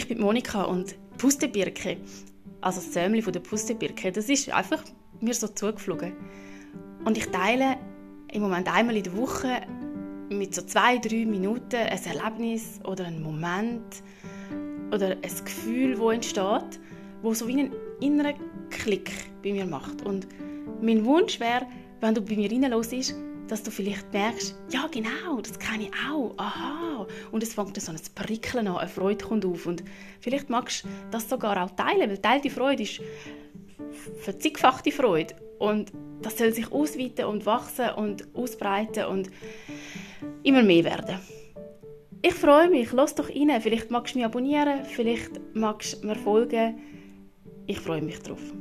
Ich bin Monika und Pustebirke, also das Sämli von der Pustebirke, das ist einfach mir so zugeflogen. Und ich teile im Moment einmal in der Woche mit so zwei, drei Minuten ein Erlebnis oder einen Moment oder ein Gefühl, wo entsteht, wo so wie einen inneren Klick bei mir macht. Und mein Wunsch wäre, wenn du bei mir reinlässt, dass du vielleicht merkst, ja genau, das kenne ich auch, aha. Und es fängt so ein Prickeln an, eine Freude kommt auf. Und vielleicht magst du das sogar auch teilen, weil teilte Freude ist verzigfachte Freude. Und das soll sich ausweiten und wachsen und ausbreiten und immer mehr werden. Ich freue mich, lass doch rein. Vielleicht magst du mich abonnieren, vielleicht magst du mir folgen. Ich freue mich drauf.